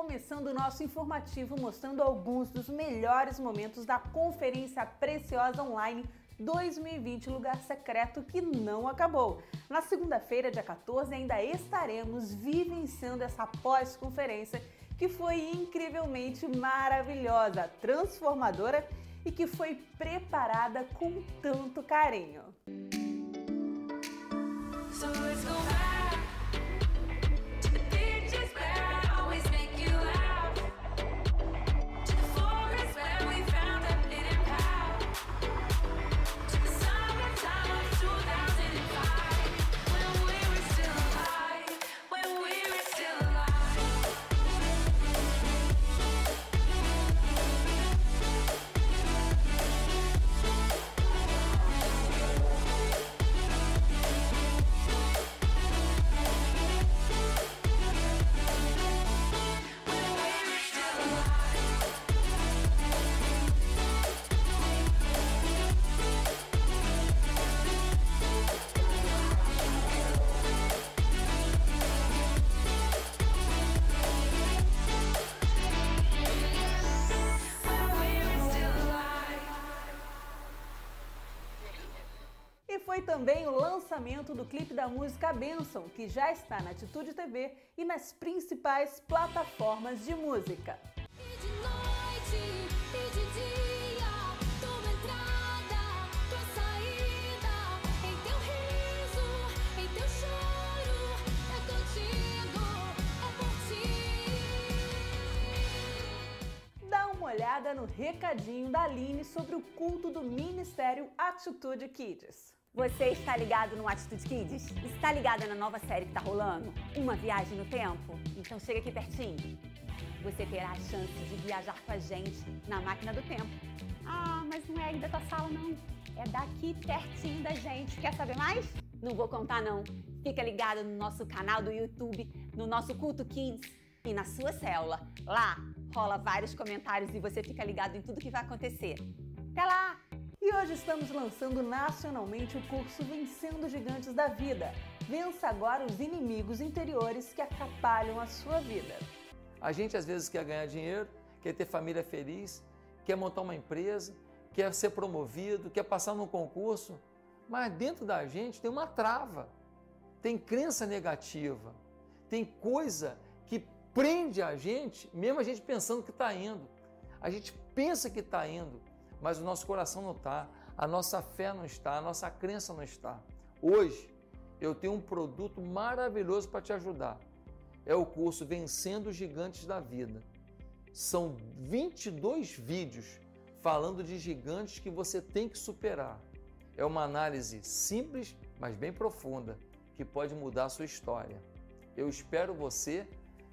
começando o nosso informativo mostrando alguns dos melhores momentos da Conferência Preciosa Online 2020 Lugar Secreto que não acabou. Na segunda-feira, dia 14, ainda estaremos vivenciando essa pós-conferência que foi incrivelmente maravilhosa, transformadora e que foi preparada com tanto carinho. foi também o lançamento do clipe da música Benção, que já está na Atitude TV e nas principais plataformas de música. Dá uma olhada no recadinho da Aline sobre o culto do Ministério Atitude Kids. Você está ligado no Atitude Kids? Está ligada na nova série que está rolando? Uma viagem no tempo? Então chega aqui pertinho. Você terá a chance de viajar com a gente na máquina do tempo. Ah, mas não é aí da tua sala, não. É daqui pertinho da gente. Quer saber mais? Não vou contar, não. Fica ligado no nosso canal do YouTube, no nosso Culto Kids e na sua célula. Lá rola vários comentários e você fica ligado em tudo que vai acontecer. Até lá! E hoje estamos lançando nacionalmente o curso Vencendo Gigantes da Vida. Vença agora os inimigos interiores que atrapalham a sua vida. A gente às vezes quer ganhar dinheiro, quer ter família feliz, quer montar uma empresa, quer ser promovido, quer passar num concurso, mas dentro da gente tem uma trava, tem crença negativa, tem coisa que prende a gente, mesmo a gente pensando que está indo. A gente pensa que está indo, mas o nosso coração não está, a nossa fé não está, a nossa crença não está. Hoje eu tenho um produto maravilhoso para te ajudar. É o curso Vencendo os Gigantes da Vida. São 22 vídeos falando de gigantes que você tem que superar. É uma análise simples, mas bem profunda, que pode mudar a sua história. Eu espero você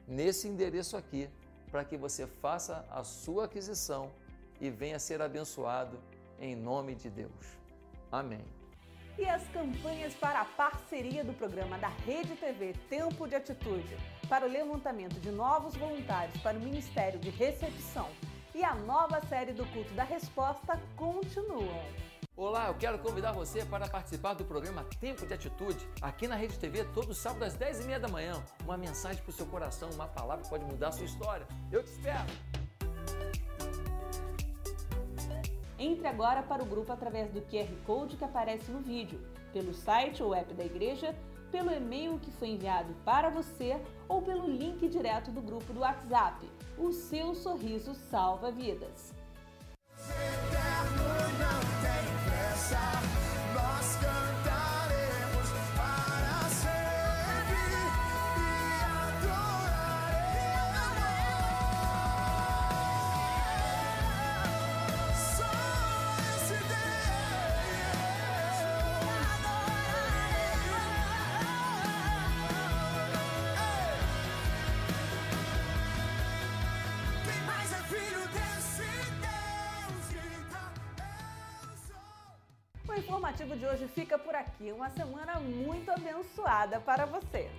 nesse endereço aqui para que você faça a sua aquisição e venha ser abençoado em nome de Deus. Amém. E as campanhas para a parceria do programa da Rede TV Tempo de Atitude para o levantamento de novos voluntários para o Ministério de Recepção e a nova série do Culto da Resposta continuam. Olá, eu quero convidar você para participar do programa Tempo de Atitude, aqui na Rede TV, todo sábado às 10h30 da manhã. Uma mensagem para o seu coração, uma palavra que pode mudar a sua história. Eu te espero! Entre agora para o grupo através do QR Code que aparece no vídeo, pelo site ou app da igreja, pelo e-mail que foi enviado para você ou pelo link direto do grupo do WhatsApp. O seu sorriso salva vidas. Fica por aqui. Uma semana muito abençoada para você.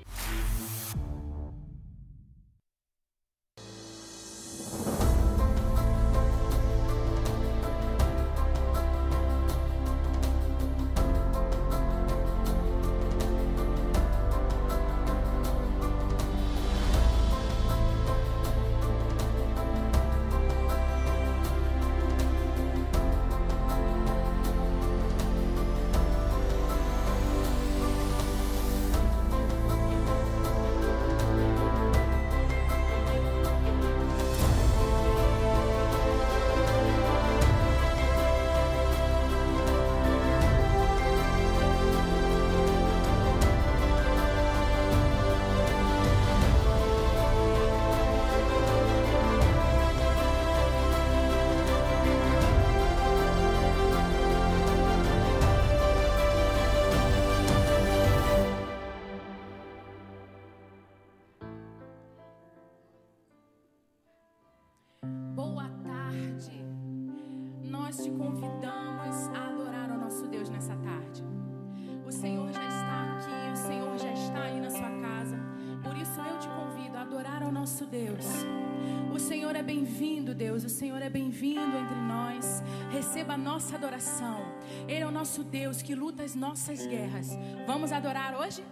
Deus. O Senhor é bem-vindo, Deus. O Senhor é bem-vindo entre nós. Receba a nossa adoração. Ele é o nosso Deus que luta as nossas guerras. Vamos adorar hoje?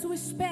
Sua espera,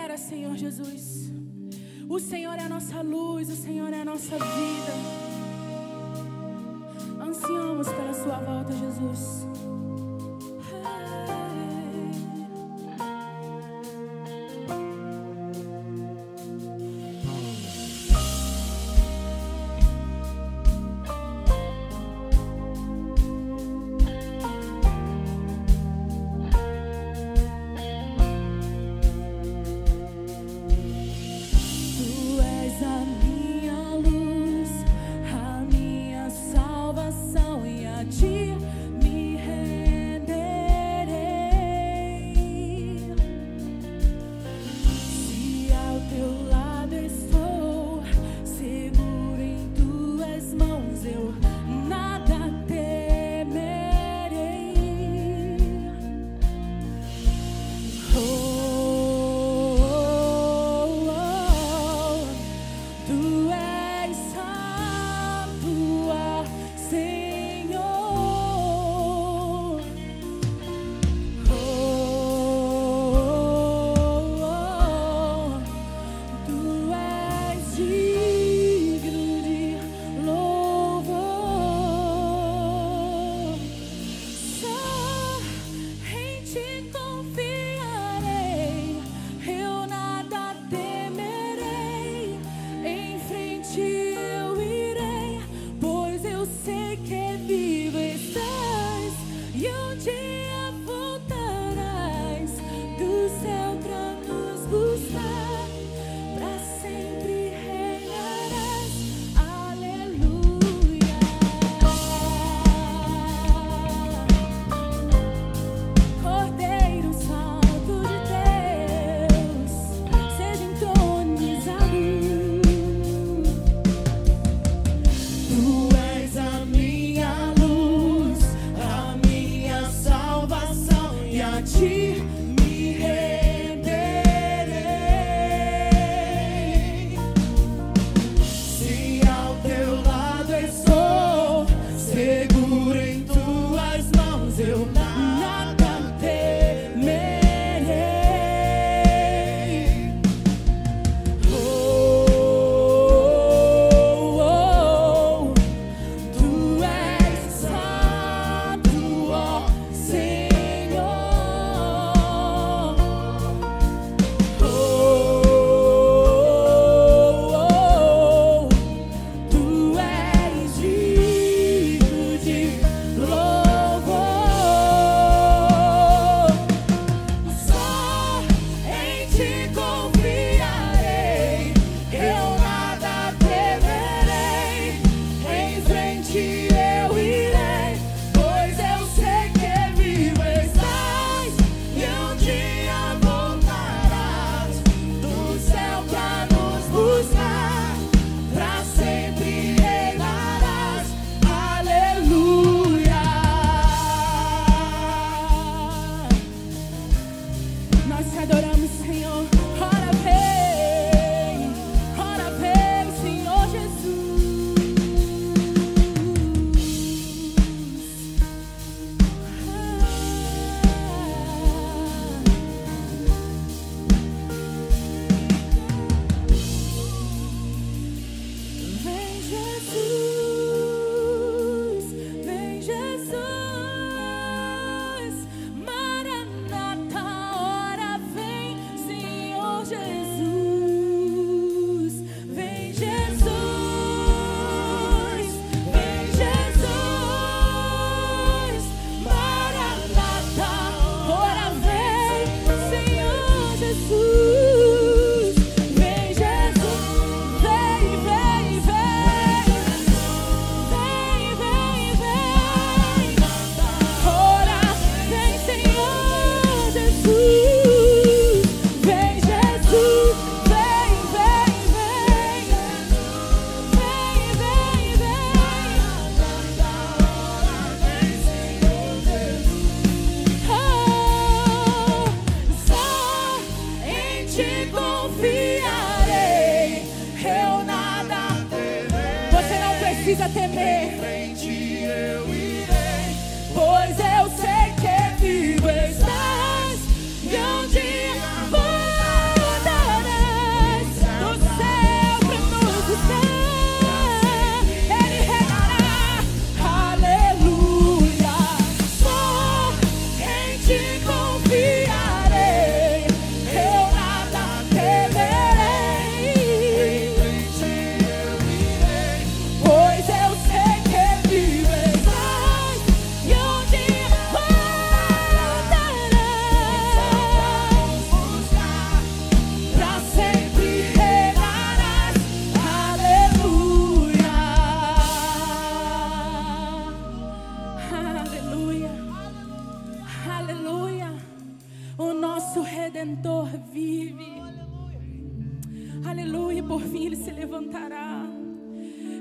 Fim ele se levantará.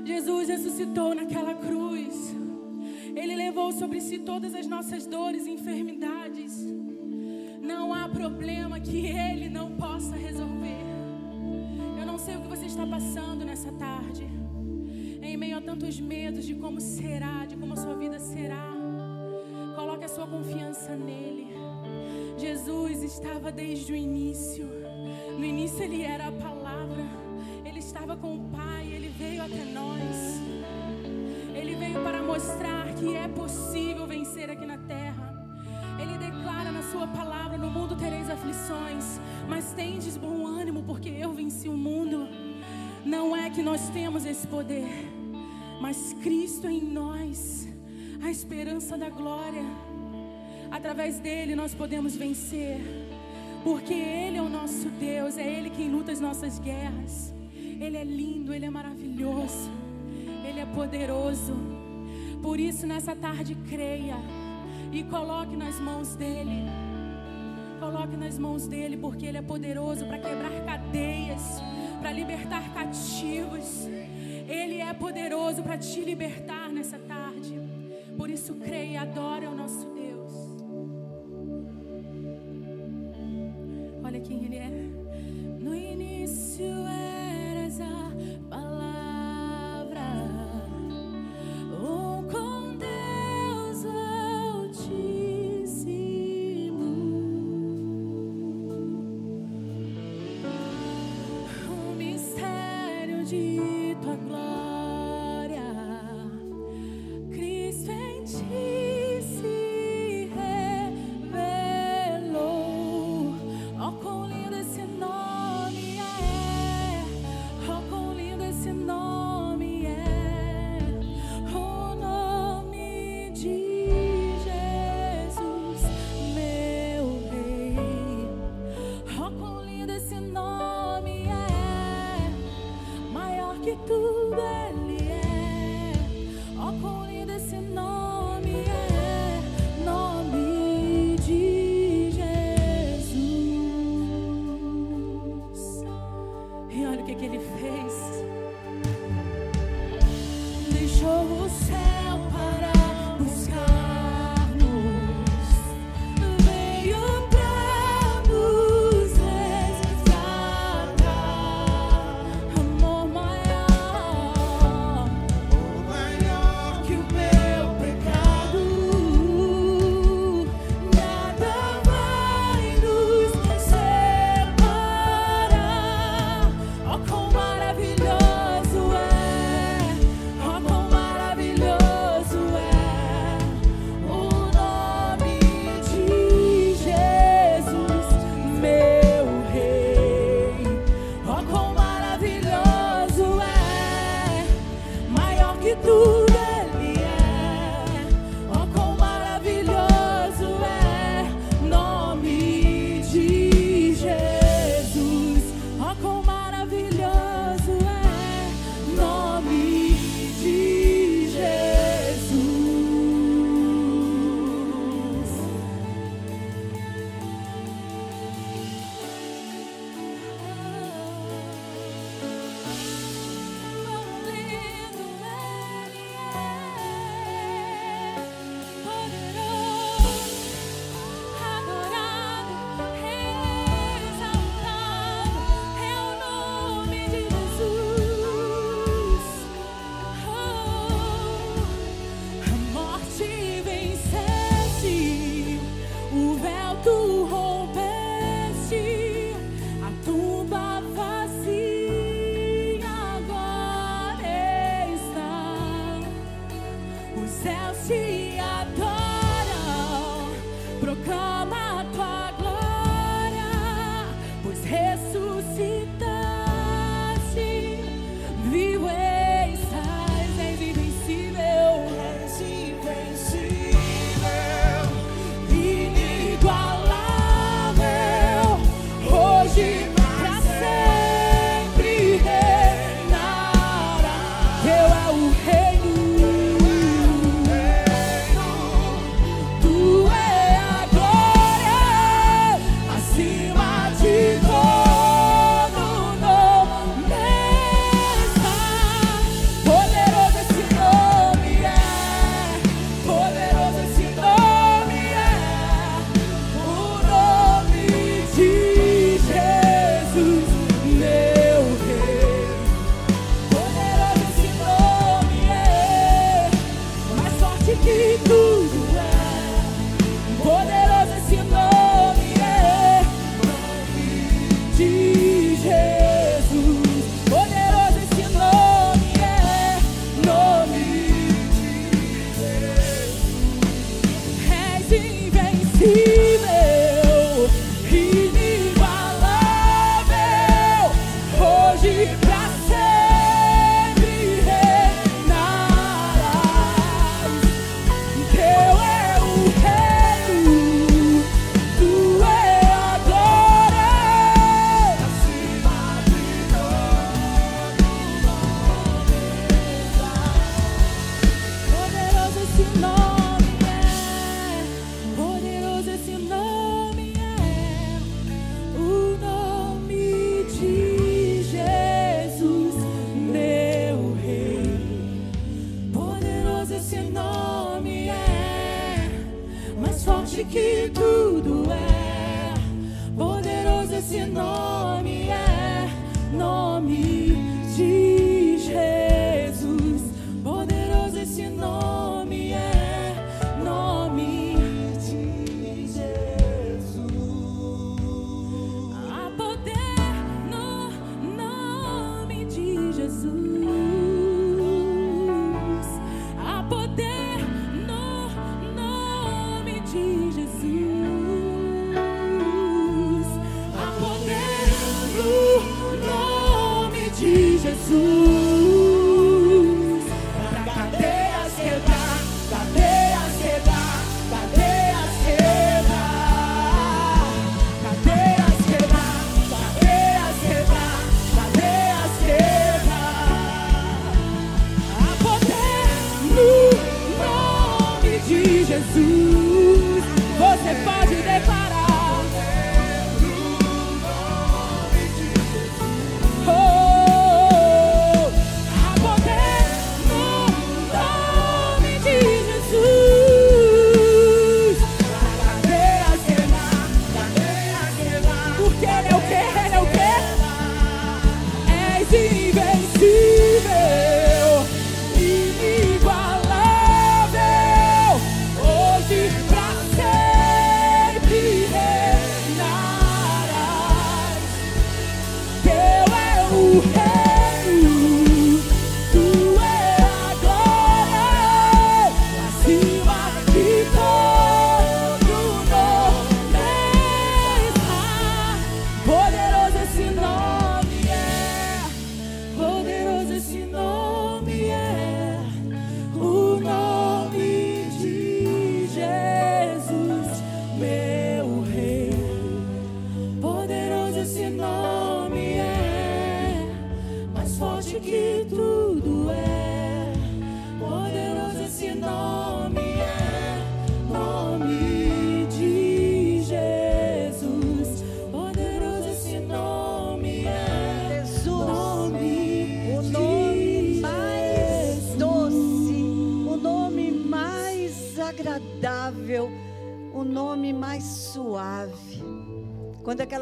Jesus ressuscitou naquela cruz. Ele levou sobre si todas as nossas dores e enfermidades. Não há problema que ele não possa resolver. Eu não sei o que você está passando nessa tarde. Em meio a tantos medos de como será, de como a sua vida será. Coloque a sua confiança nele. Jesus estava desde o início. No início ele era a palavra. Mostrar que é possível vencer aqui na terra. Ele declara na sua palavra: No mundo tereis aflições, mas tendes bom ânimo, porque eu venci o mundo. Não é que nós temos esse poder, mas Cristo em nós, a esperança da glória. Através dele nós podemos vencer, porque Ele é o nosso Deus, é Ele quem luta as nossas guerras. Ele é lindo, Ele é maravilhoso, Ele é poderoso. Por isso, nessa tarde, creia e coloque nas mãos dele. Coloque nas mãos dele, porque ele é poderoso para quebrar cadeias, para libertar cativos. Ele é poderoso para te libertar nessa tarde. Por isso, creia e adore ao nosso Deus. Olha quem ele é. No início eras Maior que tudo ele é. Oh, quão lindo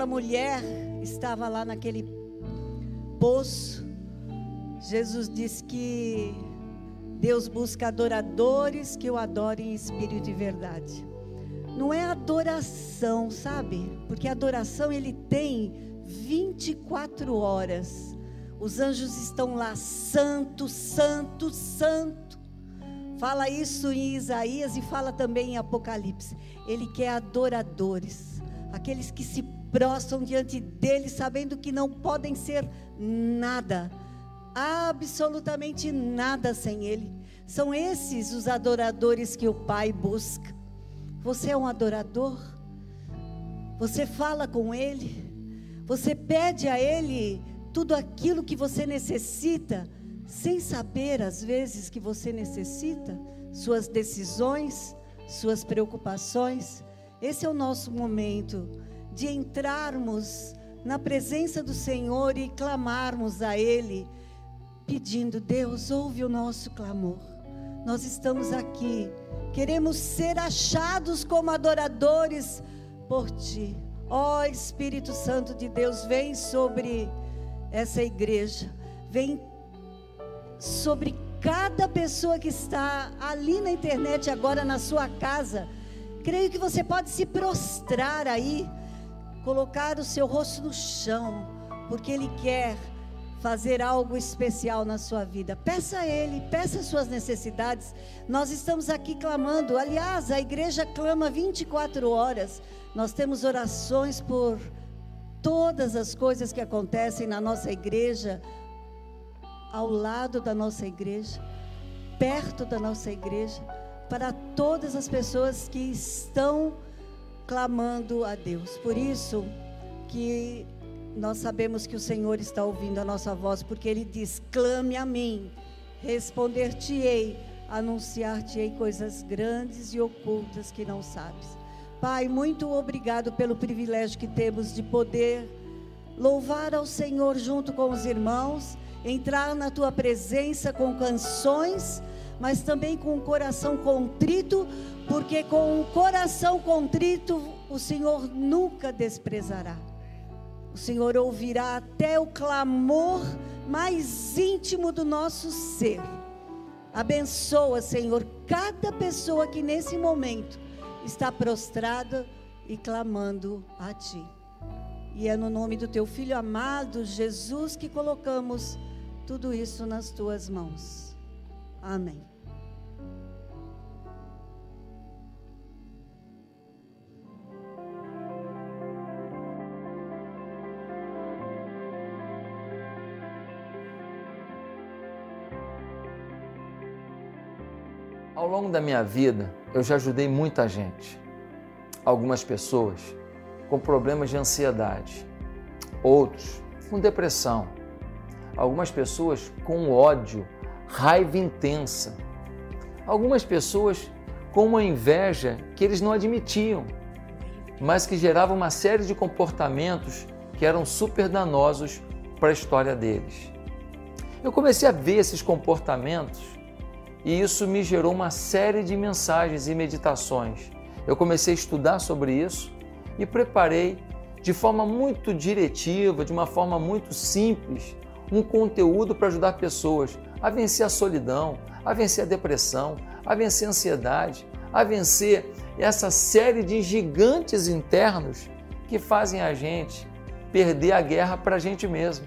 aquela mulher estava lá naquele poço, Jesus disse que Deus busca adoradores que o adorem em espírito e verdade. Não é adoração, sabe? Porque adoração ele tem 24 horas. Os anjos estão lá, santo, santo, santo. Fala isso em Isaías e fala também em Apocalipse. Ele quer adoradores, aqueles que se prostram diante dele, sabendo que não podem ser nada, absolutamente nada sem ele. São esses os adoradores que o Pai busca. Você é um adorador? Você fala com ele? Você pede a ele tudo aquilo que você necessita? sem saber às vezes que você necessita, suas decisões, suas preocupações. Esse é o nosso momento de entrarmos na presença do Senhor e clamarmos a Ele, pedindo: Deus, ouve o nosso clamor. Nós estamos aqui, queremos ser achados como adoradores por Ti. Ó Espírito Santo de Deus, vem sobre essa igreja, vem sobre cada pessoa que está ali na internet agora na sua casa. Creio que você pode se prostrar aí, colocar o seu rosto no chão, porque Ele quer fazer algo especial na sua vida. Peça a Ele, peça as suas necessidades. Nós estamos aqui clamando. Aliás, a igreja clama 24 horas. Nós temos orações por todas as coisas que acontecem na nossa igreja ao lado da nossa igreja, perto da nossa igreja, para todas as pessoas que estão clamando a Deus. Por isso que nós sabemos que o Senhor está ouvindo a nossa voz, porque Ele diz: clame a mim, responder-te-ei, anunciar-te-ei coisas grandes e ocultas que não sabes. Pai, muito obrigado pelo privilégio que temos de poder louvar ao Senhor junto com os irmãos entrar na tua presença com canções, mas também com o coração contrito, porque com o coração contrito o Senhor nunca desprezará. O Senhor ouvirá até o clamor mais íntimo do nosso ser. Abençoa, Senhor, cada pessoa que nesse momento está prostrada e clamando a Ti. E é no nome do Teu Filho amado, Jesus, que colocamos tudo isso nas tuas mãos. Amém. Ao longo da minha vida, eu já ajudei muita gente. Algumas pessoas com problemas de ansiedade, outros com depressão, algumas pessoas com ódio, raiva intensa, algumas pessoas com uma inveja que eles não admitiam, mas que gerava uma série de comportamentos que eram super danosos para a história deles. Eu comecei a ver esses comportamentos e isso me gerou uma série de mensagens e meditações. Eu comecei a estudar sobre isso e preparei de forma muito diretiva, de uma forma muito simples, um conteúdo para ajudar pessoas a vencer a solidão, a vencer a depressão, a vencer a ansiedade, a vencer essa série de gigantes internos que fazem a gente perder a guerra para a gente mesmo.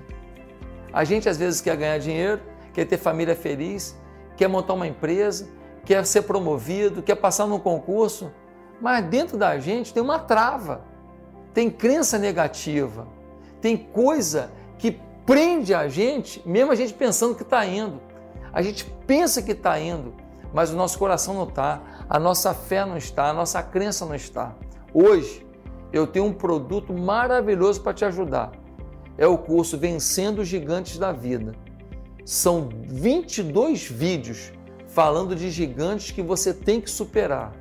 A gente às vezes quer ganhar dinheiro, quer ter família feliz, quer montar uma empresa, quer ser promovido, quer passar num concurso, mas dentro da gente tem uma trava, tem crença negativa, tem coisa que prende a gente, mesmo a gente pensando que está indo. A gente pensa que está indo, mas o nosso coração não está, a nossa fé não está, a nossa crença não está. Hoje eu tenho um produto maravilhoso para te ajudar. É o curso Vencendo os Gigantes da Vida. São 22 vídeos falando de gigantes que você tem que superar.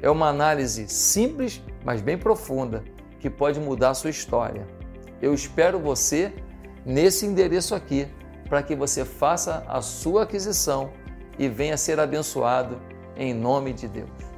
É uma análise simples, mas bem profunda, que pode mudar a sua história. Eu espero você nesse endereço aqui, para que você faça a sua aquisição e venha ser abençoado em nome de Deus.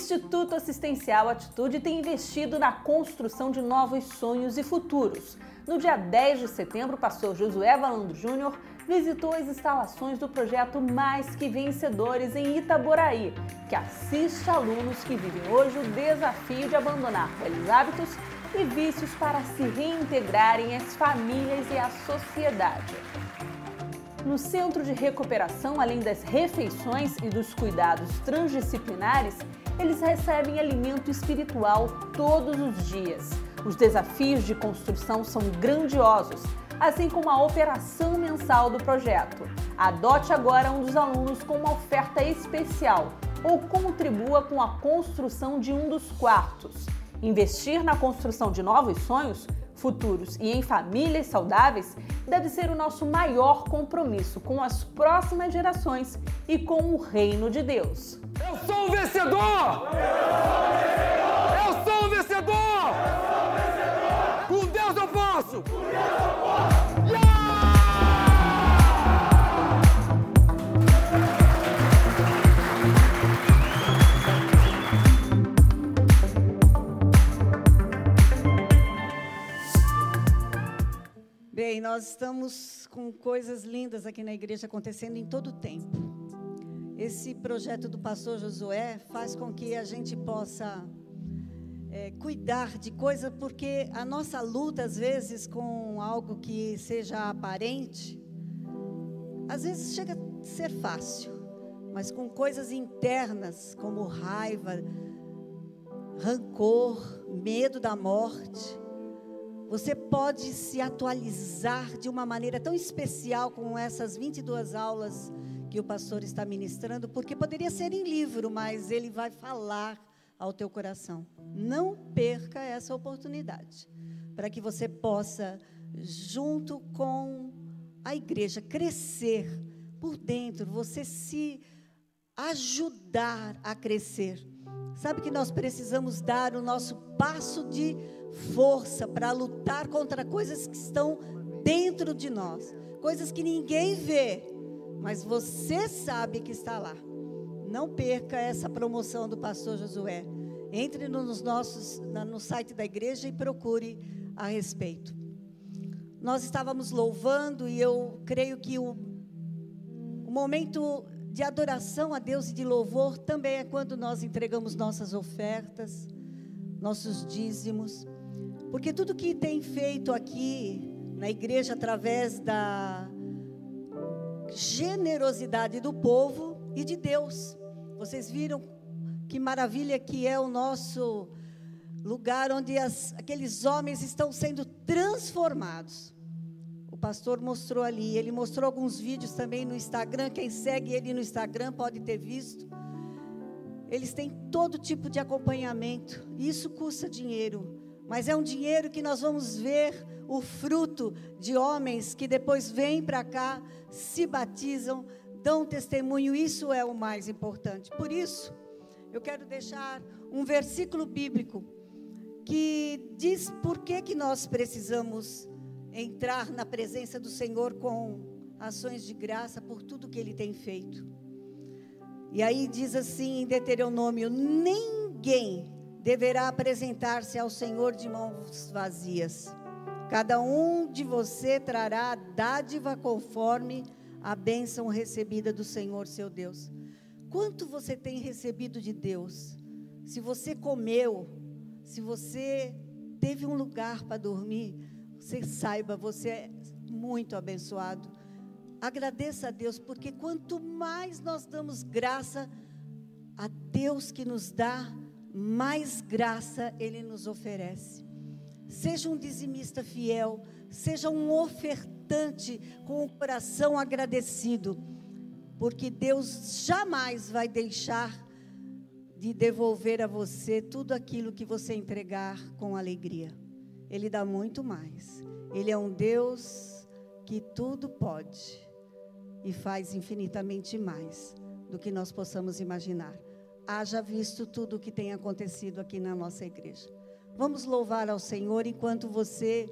Instituto Assistencial Atitude tem investido na construção de novos sonhos e futuros. No dia 10 de setembro, o pastor Josué Valando Júnior visitou as instalações do projeto Mais Que Vencedores em Itaboraí, que assiste alunos que vivem hoje o desafio de abandonar velhos hábitos e vícios para se reintegrarem às famílias e à sociedade. No centro de recuperação, além das refeições e dos cuidados transdisciplinares, eles recebem alimento espiritual todos os dias. Os desafios de construção são grandiosos, assim como a operação mensal do projeto. Adote agora um dos alunos com uma oferta especial ou contribua com a construção de um dos quartos. Investir na construção de novos sonhos futuros e em famílias saudáveis deve ser o nosso maior compromisso com as próximas gerações e com o reino de Deus. Eu sou o vencedor! Eu sou o vencedor! Com Deus eu posso! Bem, nós estamos com coisas lindas aqui na igreja acontecendo em todo o tempo. Esse projeto do pastor Josué faz com que a gente possa é, cuidar de coisa, porque a nossa luta, às vezes, com algo que seja aparente, às vezes chega a ser fácil, mas com coisas internas, como raiva, rancor, medo da morte, você pode se atualizar de uma maneira tão especial com essas 22 aulas que o pastor está ministrando, porque poderia ser em livro, mas ele vai falar ao teu coração. Não perca essa oportunidade, para que você possa, junto com a igreja, crescer por dentro, você se ajudar a crescer. Sabe que nós precisamos dar o nosso passo de força para lutar contra coisas que estão dentro de nós, coisas que ninguém vê, mas você sabe que está lá. Não perca essa promoção do pastor Josué. Entre nos nossos, no site da igreja e procure a respeito. Nós estávamos louvando e eu creio que o, o momento de adoração a Deus e de louvor também é quando nós entregamos nossas ofertas, nossos dízimos. Porque tudo que tem feito aqui na igreja através da generosidade do povo e de Deus. Vocês viram que maravilha que é o nosso lugar onde as, aqueles homens estão sendo transformados. O pastor mostrou ali, ele mostrou alguns vídeos também no Instagram. Quem segue ele no Instagram pode ter visto. Eles têm todo tipo de acompanhamento. Isso custa dinheiro, mas é um dinheiro que nós vamos ver o fruto de homens que depois vêm para cá, se batizam, dão testemunho. Isso é o mais importante. Por isso, eu quero deixar um versículo bíblico que diz por que, que nós precisamos entrar na presença do Senhor com ações de graça por tudo que Ele tem feito. E aí diz assim em Deuteronômio: ninguém deverá apresentar-se ao Senhor de mãos vazias. Cada um de você trará dádiva conforme a bênção recebida do Senhor seu Deus. Quanto você tem recebido de Deus? Se você comeu, se você teve um lugar para dormir, você saiba, você é muito abençoado. Agradeça a Deus, porque quanto mais nós damos graça a Deus que nos dá, mais graça Ele nos oferece. Seja um dizimista fiel, seja um ofertante com o coração agradecido, porque Deus jamais vai deixar de devolver a você tudo aquilo que você entregar com alegria. Ele dá muito mais. Ele é um Deus que tudo pode e faz infinitamente mais do que nós possamos imaginar. Haja visto tudo o que tem acontecido aqui na nossa igreja. Vamos louvar ao Senhor enquanto você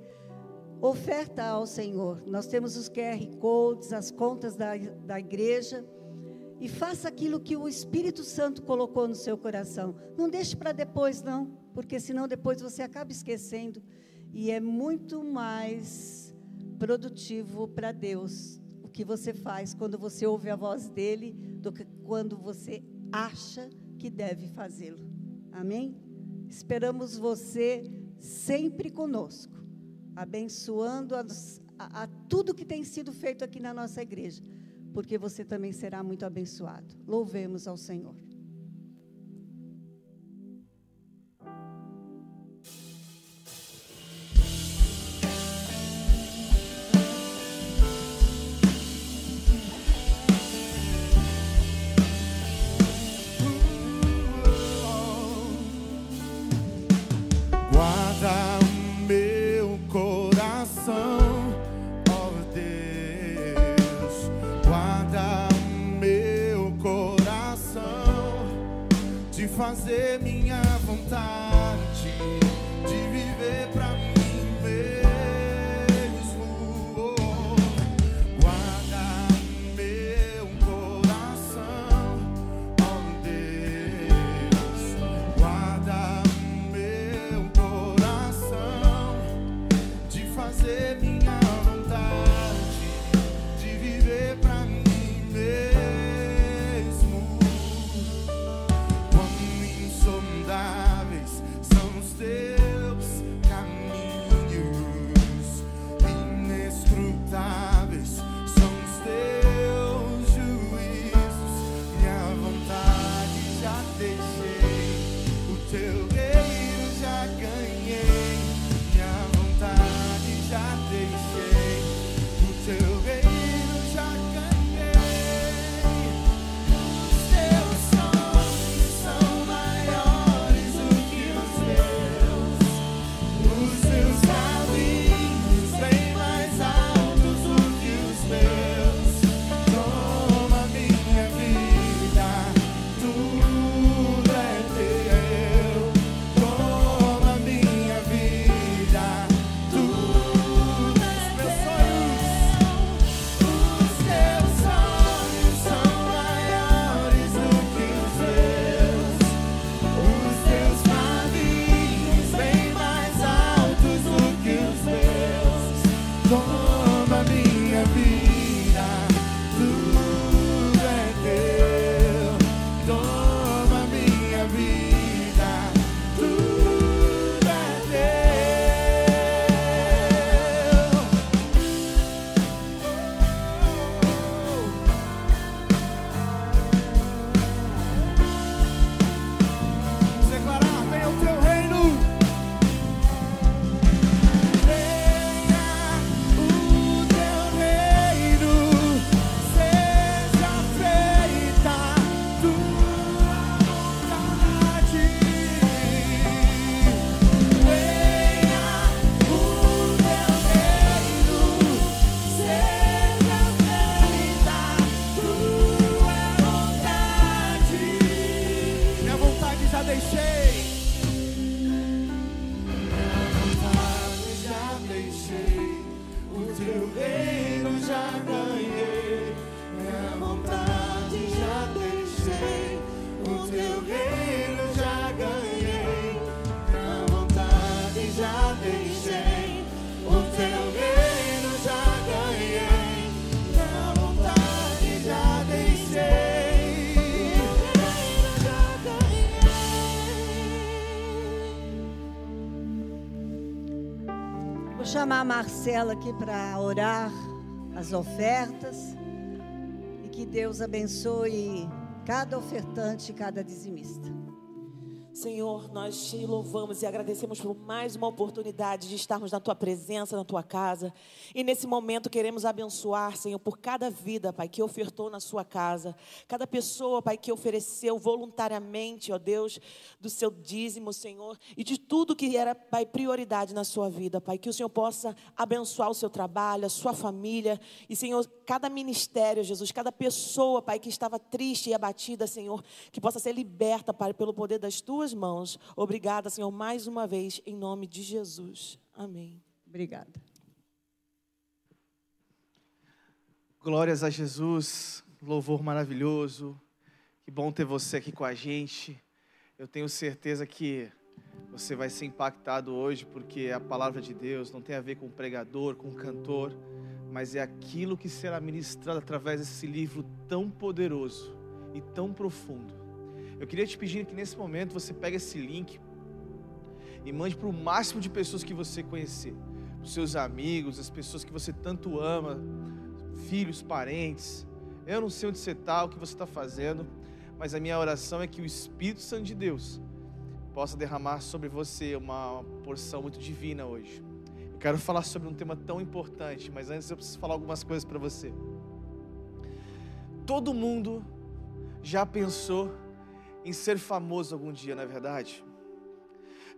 oferta ao Senhor. Nós temos os QR Codes, as contas da, da igreja. E faça aquilo que o Espírito Santo colocou no seu coração. Não deixe para depois, não, porque senão depois você acaba esquecendo. E é muito mais produtivo para Deus o que você faz quando você ouve a voz dele do que quando você acha que deve fazê-lo. Amém? Esperamos você sempre conosco, abençoando as- a, a tudo que tem sido feito aqui na nossa igreja, porque você também será muito abençoado. Louvemos ao Senhor. Chamar a Marcela aqui para orar as ofertas e que Deus abençoe cada ofertante e cada dizimista. Senhor, nós te louvamos e agradecemos por mais uma oportunidade de estarmos na tua presença, na tua casa. E nesse momento queremos abençoar, Senhor, por cada vida, Pai, que ofertou na sua casa, cada pessoa, Pai, que ofereceu voluntariamente, ó Deus, do seu dízimo, Senhor, e de tudo que era, Pai, prioridade na sua vida, Pai, que o Senhor possa abençoar o seu trabalho, a sua família, e Senhor, cada ministério, Jesus, cada pessoa, Pai, que estava triste e abatida, Senhor, que possa ser liberta, Pai, pelo poder das tuas mãos. Obrigada, Senhor, mais uma vez, em nome de Jesus. Amém. Obrigada. Glórias a Jesus, louvor maravilhoso. Que bom ter você aqui com a gente. Eu tenho certeza que você vai ser impactado hoje, porque a palavra de Deus não tem a ver com pregador, com cantor, mas é aquilo que será ministrado através desse livro tão poderoso e tão profundo. Eu queria te pedir que nesse momento você pegue esse link e mande para o máximo de pessoas que você conhecer, os seus amigos, as pessoas que você tanto ama, filhos, parentes. Eu não sei onde você está, o que você está fazendo, mas a minha oração é que o Espírito Santo de Deus possa derramar sobre você uma porção muito divina hoje. Quero falar sobre um tema tão importante, mas antes eu preciso falar algumas coisas para você. Todo mundo já pensou em ser famoso algum dia, não é verdade?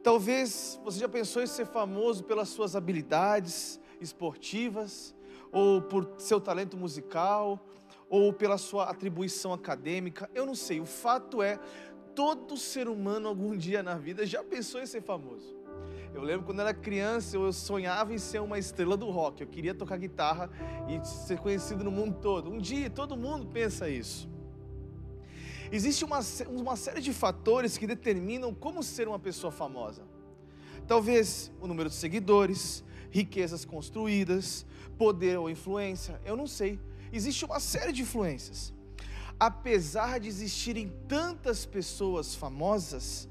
Talvez você já pensou em ser famoso pelas suas habilidades esportivas, ou por seu talento musical, ou pela sua atribuição acadêmica. Eu não sei. O fato é, todo ser humano algum dia na vida já pensou em ser famoso. Eu lembro quando era criança, eu sonhava em ser uma estrela do rock. Eu queria tocar guitarra e ser conhecido no mundo todo. Um dia todo mundo pensa isso. Existe uma, uma série de fatores que determinam como ser uma pessoa famosa. Talvez o número de seguidores, riquezas construídas, poder ou influência, eu não sei. Existe uma série de influências. Apesar de existirem tantas pessoas famosas,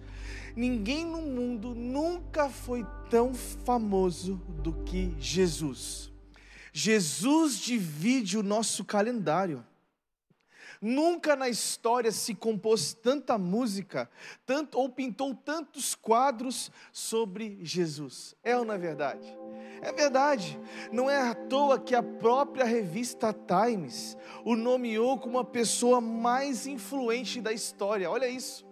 ninguém no mundo nunca foi tão famoso do que Jesus. Jesus divide o nosso calendário. Nunca na história se compôs tanta música, tanto ou pintou tantos quadros sobre Jesus. É ou não é verdade? É verdade. Não é à toa que a própria revista Times o nomeou como a pessoa mais influente da história. Olha isso.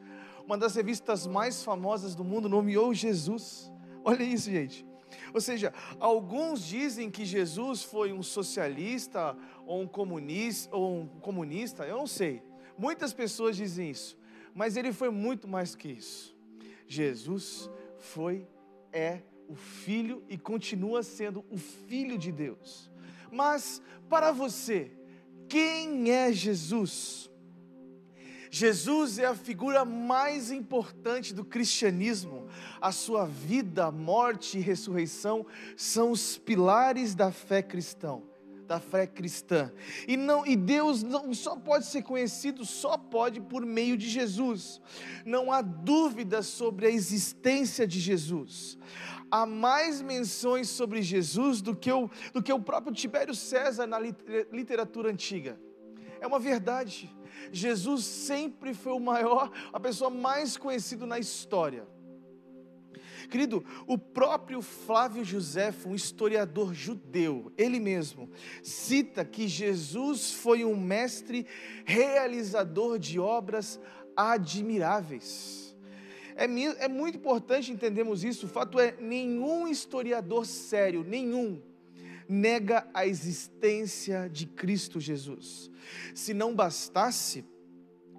Uma das revistas mais famosas do mundo nomeou Jesus. Olha isso, gente. Ou seja, alguns dizem que Jesus foi um socialista ou um comunista, ou um comunista, eu não sei. Muitas pessoas dizem isso, mas ele foi muito mais que isso. Jesus foi, é o Filho e continua sendo o Filho de Deus. Mas para você, quem é Jesus? Jesus é a figura mais importante do cristianismo. A sua vida, morte e ressurreição são os pilares da fé cristã da fé cristã. E não e Deus não só pode ser conhecido, só pode por meio de Jesus. Não há dúvida sobre a existência de Jesus. Há mais menções sobre Jesus do que o, do que o próprio Tibério César na literatura antiga. É uma verdade. Jesus sempre foi o maior, a pessoa mais conhecida na história. Querido, o próprio Flávio José, um historiador judeu, ele mesmo, cita que Jesus foi um mestre realizador de obras admiráveis. É, é muito importante entendermos isso. O fato é, nenhum historiador sério, nenhum, nega a existência de Cristo Jesus. Se não bastasse,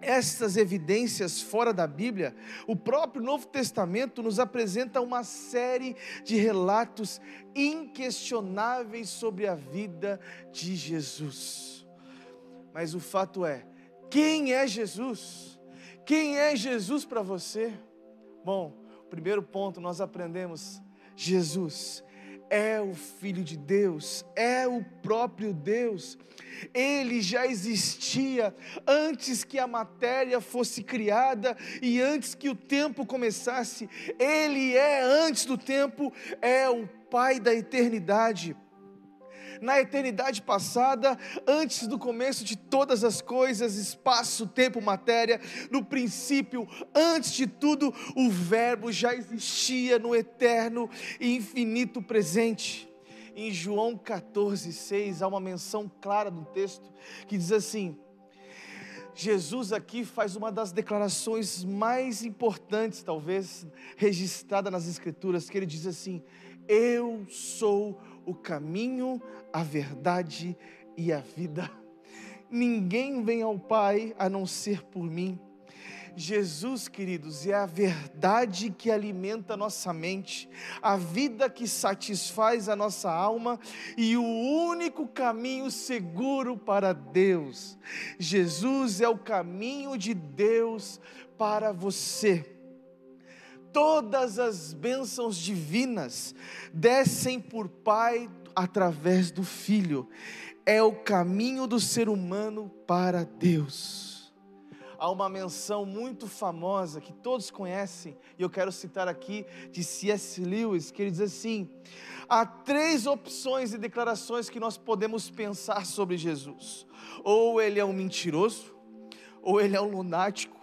estas evidências fora da Bíblia, o próprio Novo Testamento nos apresenta uma série de relatos inquestionáveis sobre a vida de Jesus. Mas o fato é, quem é Jesus? Quem é Jesus para você? Bom, primeiro ponto nós aprendemos: Jesus é o Filho de Deus, é o próprio Deus. Ele já existia antes que a matéria fosse criada e antes que o tempo começasse. Ele é antes do tempo, é o Pai da eternidade na eternidade passada, antes do começo de todas as coisas, espaço, tempo, matéria, no princípio, antes de tudo, o Verbo já existia no eterno e infinito presente. Em João 14, 6, há uma menção clara no texto que diz assim: Jesus aqui faz uma das declarações mais importantes, talvez, registrada nas Escrituras, que ele diz assim: Eu sou o caminho, a verdade e a vida. Ninguém vem ao Pai a não ser por mim. Jesus, queridos, é a verdade que alimenta a nossa mente, a vida que satisfaz a nossa alma e o único caminho seguro para Deus. Jesus é o caminho de Deus para você todas as bênçãos divinas descem por Pai através do Filho. É o caminho do ser humano para Deus. Há uma menção muito famosa que todos conhecem, e eu quero citar aqui de C.S. Lewis, que ele diz assim: há três opções e declarações que nós podemos pensar sobre Jesus. Ou ele é um mentiroso, ou ele é um lunático,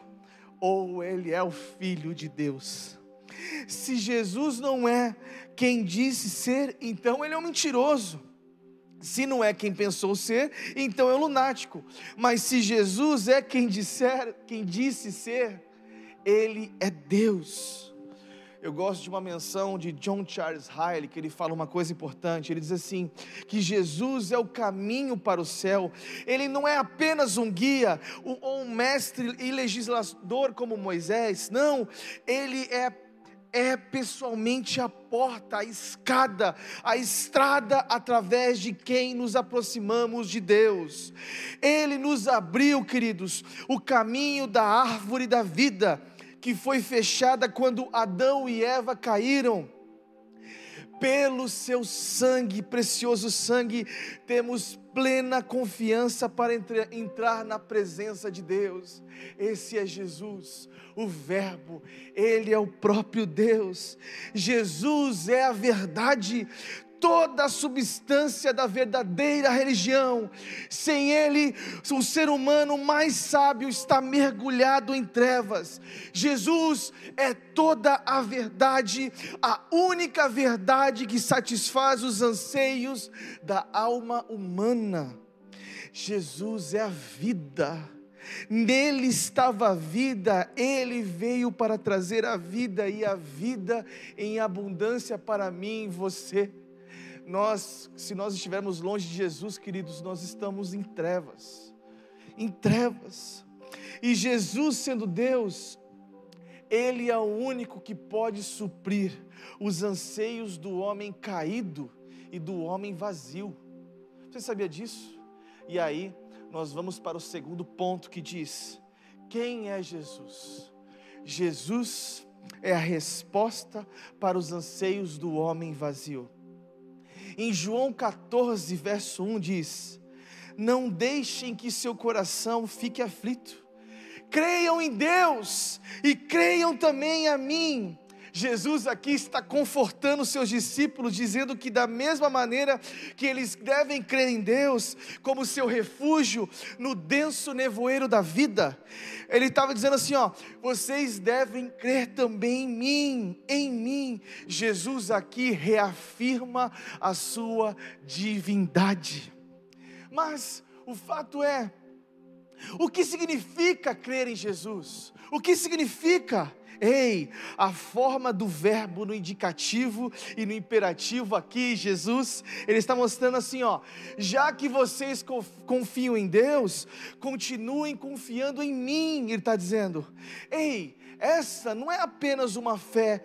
ou ele é o filho de Deus. Se Jesus não é quem disse ser, então ele é um mentiroso. Se não é quem pensou ser, então é um lunático. Mas se Jesus é quem disser, quem disse ser, ele é Deus. Eu gosto de uma menção de John Charles Riley, que ele fala uma coisa importante. Ele diz assim: que Jesus é o caminho para o céu. Ele não é apenas um guia ou um mestre e legislador como Moisés. Não, ele é é pessoalmente a porta, a escada, a estrada através de quem nos aproximamos de Deus. Ele nos abriu, queridos, o caminho da árvore da vida, que foi fechada quando Adão e Eva caíram. Pelo seu sangue, precioso sangue, temos plena confiança para entrar na presença de Deus. Esse é Jesus, o Verbo, Ele é o próprio Deus. Jesus é a verdade toda a substância da verdadeira religião. Sem Ele, o ser humano mais sábio está mergulhado em trevas. Jesus é toda a verdade, a única verdade que satisfaz os anseios da alma humana. Jesus é a vida. Nele estava a vida, ele veio para trazer a vida e a vida em abundância para mim e você nós, se nós estivermos longe de Jesus, queridos, nós estamos em trevas. Em trevas. E Jesus, sendo Deus, Ele é o único que pode suprir os anseios do homem caído e do homem vazio. Você sabia disso? E aí, nós vamos para o segundo ponto que diz: quem é Jesus? Jesus é a resposta para os anseios do homem vazio. Em João 14, verso 1 diz: Não deixem que seu coração fique aflito. Creiam em Deus e creiam também a mim. Jesus aqui está confortando seus discípulos, dizendo que, da mesma maneira que eles devem crer em Deus como seu refúgio no denso nevoeiro da vida, ele estava dizendo assim: ó, vocês devem crer também em mim, em mim. Jesus aqui reafirma a sua divindade. Mas o fato é, o que significa crer em Jesus? O que significa Ei, a forma do verbo no indicativo e no imperativo aqui, Jesus, ele está mostrando assim, ó, já que vocês confiam em Deus, continuem confiando em mim, ele está dizendo. Ei, essa não é apenas uma fé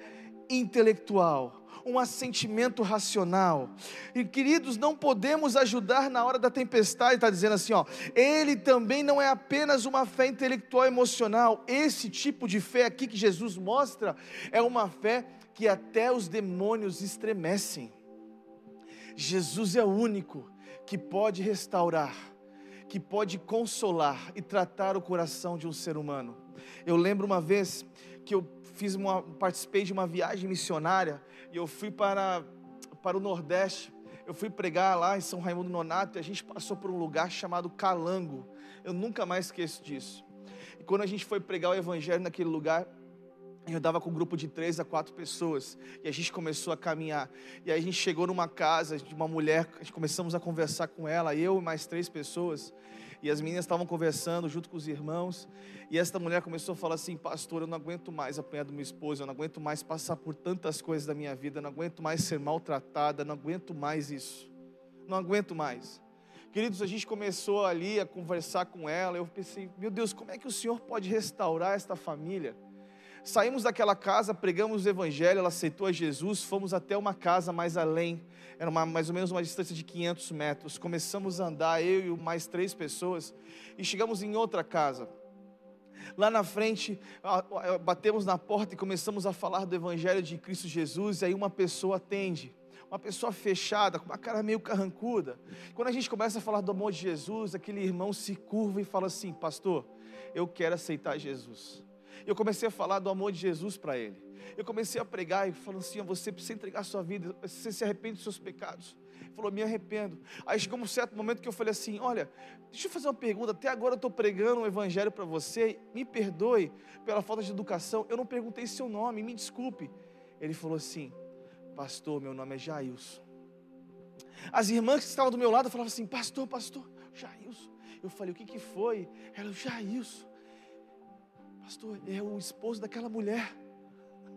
intelectual, um assentimento racional. E queridos, não podemos ajudar na hora da tempestade, está dizendo assim, ó. Ele também não é apenas uma fé intelectual emocional. Esse tipo de fé aqui que Jesus mostra é uma fé que até os demônios estremecem. Jesus é o único que pode restaurar, que pode consolar e tratar o coração de um ser humano. Eu lembro uma vez que eu fiz uma, participei de uma viagem missionária e eu fui para, para o Nordeste. Eu fui pregar lá em São Raimundo Nonato e a gente passou por um lugar chamado Calango. Eu nunca mais esqueço disso. E quando a gente foi pregar o Evangelho naquele lugar, eu andava com um grupo de três a quatro pessoas e a gente começou a caminhar. E aí a gente chegou numa casa de uma mulher, começamos a conversar com ela, eu e mais três pessoas e as meninas estavam conversando junto com os irmãos, e esta mulher começou a falar assim: Pastor, eu não aguento mais apanhar do meu esposo, eu não aguento mais passar por tantas coisas da minha vida, eu não aguento mais ser maltratada, não aguento mais isso, não aguento mais. Queridos, a gente começou ali a conversar com ela, eu pensei: Meu Deus, como é que o Senhor pode restaurar esta família? Saímos daquela casa, pregamos o evangelho, ela aceitou a Jesus, fomos até uma casa mais além, era uma, mais ou menos uma distância de 500 metros. Começamos a andar, eu e mais três pessoas, e chegamos em outra casa. Lá na frente, batemos na porta e começamos a falar do evangelho de Cristo Jesus, e aí uma pessoa atende. uma pessoa fechada, com uma cara meio carrancuda. Quando a gente começa a falar do amor de Jesus, aquele irmão se curva e fala assim: Pastor, eu quero aceitar Jesus. Eu comecei a falar do amor de Jesus para ele. Eu comecei a pregar e falando assim: Você precisa entregar a sua vida, você se arrepende dos seus pecados. Ele falou: Me arrependo. Aí chegou um certo momento que eu falei assim: Olha, deixa eu fazer uma pergunta. Até agora eu estou pregando um evangelho para você. Me perdoe pela falta de educação. Eu não perguntei seu nome, me desculpe. Ele falou assim: Pastor, meu nome é Jailson. As irmãs que estavam do meu lado falavam assim: Pastor, pastor, Jailson. Eu falei: O que, que foi? Ela, Jailson. Pastor, é o esposo daquela mulher.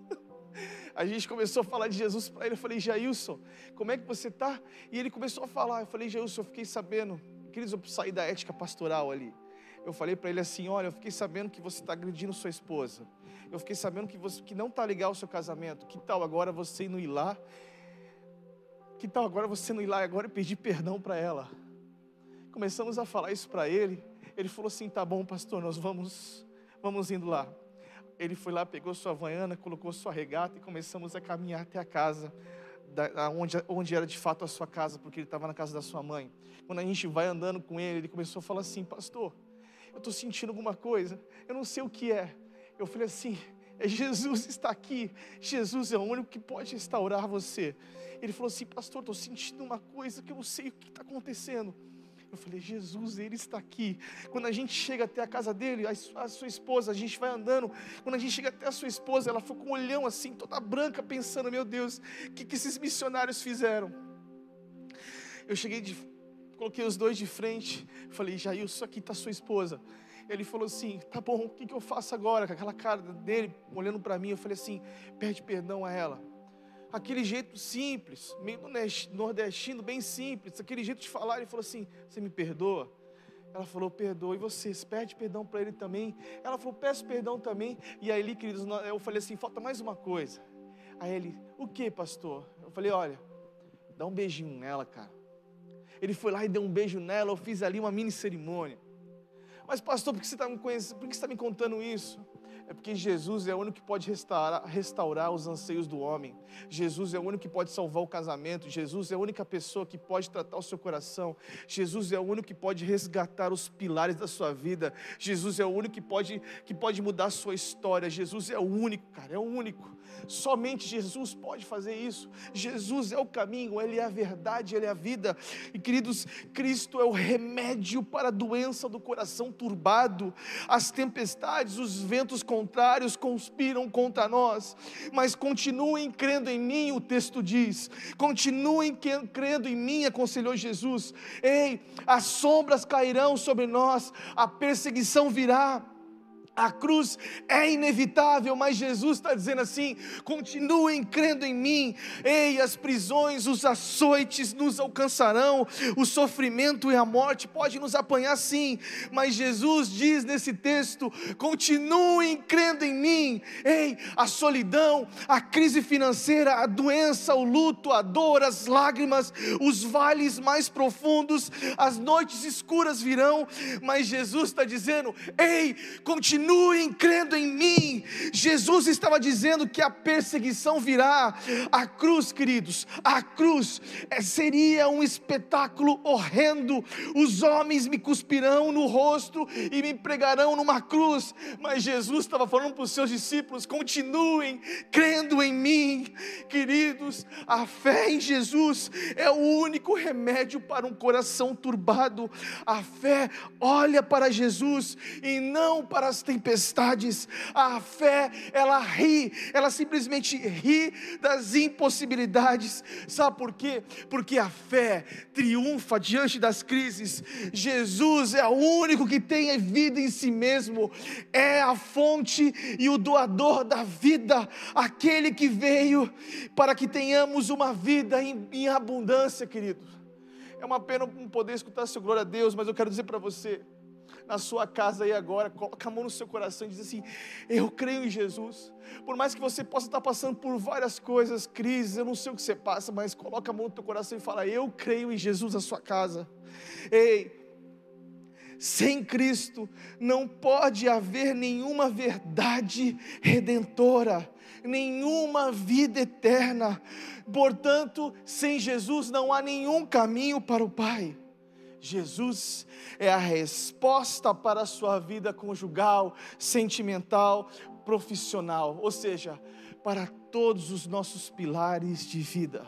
A gente começou a falar de Jesus para ele. Eu falei, Jailson, como é que você está? E ele começou a falar. Eu falei, Jailson, eu fiquei sabendo. Queridos, eu saí da ética pastoral ali. Eu falei para ele assim: Olha, eu fiquei sabendo que você está agredindo sua esposa. Eu fiquei sabendo que, você, que não está legal o seu casamento. Que tal agora você não ir lá? Que tal agora você não ir lá agora e pedir perdão para ela? Começamos a falar isso para ele. Ele falou assim: Tá bom, pastor, nós vamos, vamos indo lá. Ele foi lá, pegou sua vaiana, colocou sua regata e começamos a caminhar até a casa, da, onde, onde era de fato a sua casa, porque ele estava na casa da sua mãe. Quando a gente vai andando com ele, ele começou a falar assim: Pastor, eu estou sentindo alguma coisa, eu não sei o que é. Eu falei assim: é Jesus está aqui, Jesus é o único que pode restaurar você. Ele falou assim: Pastor, estou sentindo uma coisa que eu não sei o que está acontecendo. Eu falei, Jesus, Ele está aqui. Quando a gente chega até a casa dele, a sua, esposa, a gente vai andando. Quando a gente chega até a sua esposa, ela ficou com um olhão assim, toda branca, pensando: Meu Deus, o que, que esses missionários fizeram? Eu cheguei de. Coloquei os dois de frente. Falei, Jair, isso aqui está sua esposa. Ele falou assim: Tá bom, o que, que eu faço agora? Com aquela cara dele olhando para mim, eu falei assim: Pede perdão a ela aquele jeito simples, meio nordestino, bem simples, aquele jeito de falar. Ele falou assim: Você me perdoa? Ela falou: Perdoa. E você? Pede perdão para ele também. Ela falou: Peço perdão também. E aí, queridos, eu falei assim: Falta mais uma coisa. Aí ele: O que, pastor? Eu falei: Olha, dá um beijinho nela, cara. Ele foi lá e deu um beijo nela. Eu fiz ali uma mini cerimônia. Mas, pastor, por que você está me, conhecendo? Por que você está me contando isso? É porque Jesus é o único que pode restaurar, restaurar os anseios do homem. Jesus é o único que pode salvar o casamento. Jesus é a única pessoa que pode tratar o seu coração. Jesus é o único que pode resgatar os pilares da sua vida. Jesus é o único que pode, que pode mudar a sua história. Jesus é o único, cara, é o único. Somente Jesus pode fazer isso. Jesus é o caminho, Ele é a verdade, Ele é a vida. E queridos, Cristo é o remédio para a doença do coração turbado. As tempestades, os ventos contrários conspiram contra nós, mas continuem crendo em mim, o texto diz. Continuem crendo em mim, aconselhou Jesus. Ei, as sombras cairão sobre nós, a perseguição virá a cruz é inevitável, mas Jesus está dizendo assim: continuem crendo em mim. Ei, as prisões, os açoites nos alcançarão, o sofrimento e a morte podem nos apanhar sim, mas Jesus diz nesse texto: continuem crendo em mim. Ei, a solidão, a crise financeira, a doença, o luto, a dor, as lágrimas, os vales mais profundos, as noites escuras virão, mas Jesus está dizendo: ei, continuem continuem crendo em mim. Jesus estava dizendo que a perseguição virá. A cruz, queridos, a cruz é, seria um espetáculo horrendo. Os homens me cuspirão no rosto e me pregarão numa cruz. Mas Jesus estava falando para os seus discípulos: continuem crendo em mim, queridos. A fé em Jesus é o único remédio para um coração turbado. A fé olha para Jesus e não para as tempestades tempestades. A fé, ela ri, ela simplesmente ri das impossibilidades. Sabe por quê? Porque a fé triunfa diante das crises. Jesus é o único que tem vida em si mesmo, é a fonte e o doador da vida, aquele que veio para que tenhamos uma vida em, em abundância, querido. É uma pena não poder escutar seu glória a Deus, mas eu quero dizer para você, na sua casa aí agora, coloca a mão no seu coração e diz assim: Eu creio em Jesus. Por mais que você possa estar passando por várias coisas, crises, eu não sei o que você passa, mas coloca a mão no teu coração e fala: Eu creio em Jesus na sua casa. Ei, Sem Cristo não pode haver nenhuma verdade redentora, nenhuma vida eterna. Portanto, sem Jesus não há nenhum caminho para o Pai. Jesus é a resposta para a sua vida conjugal, sentimental, profissional, ou seja, para todos os nossos pilares de vida.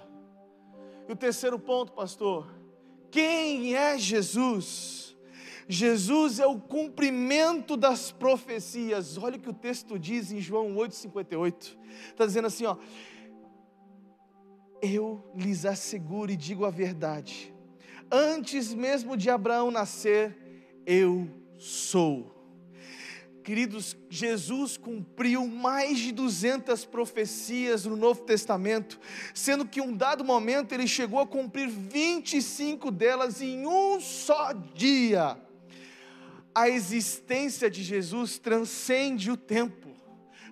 E o terceiro ponto, pastor, quem é Jesus? Jesus é o cumprimento das profecias. Olha o que o texto diz em João 8,58. Está dizendo assim: ó, eu lhes asseguro e digo a verdade antes mesmo de Abraão nascer, eu sou. Queridos, Jesus cumpriu mais de 200 profecias no Novo Testamento, sendo que em um dado momento ele chegou a cumprir 25 delas em um só dia. A existência de Jesus transcende o tempo,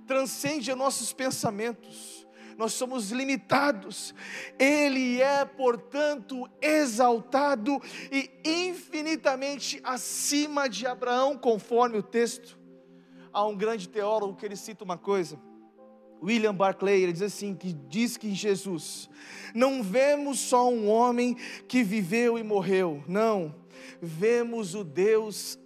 transcende os nossos pensamentos nós somos limitados. Ele é, portanto, exaltado e infinitamente acima de Abraão, conforme o texto. Há um grande teólogo que ele cita uma coisa. William Barclay, ele diz assim, que diz que Jesus não vemos só um homem que viveu e morreu, não, vemos o Deus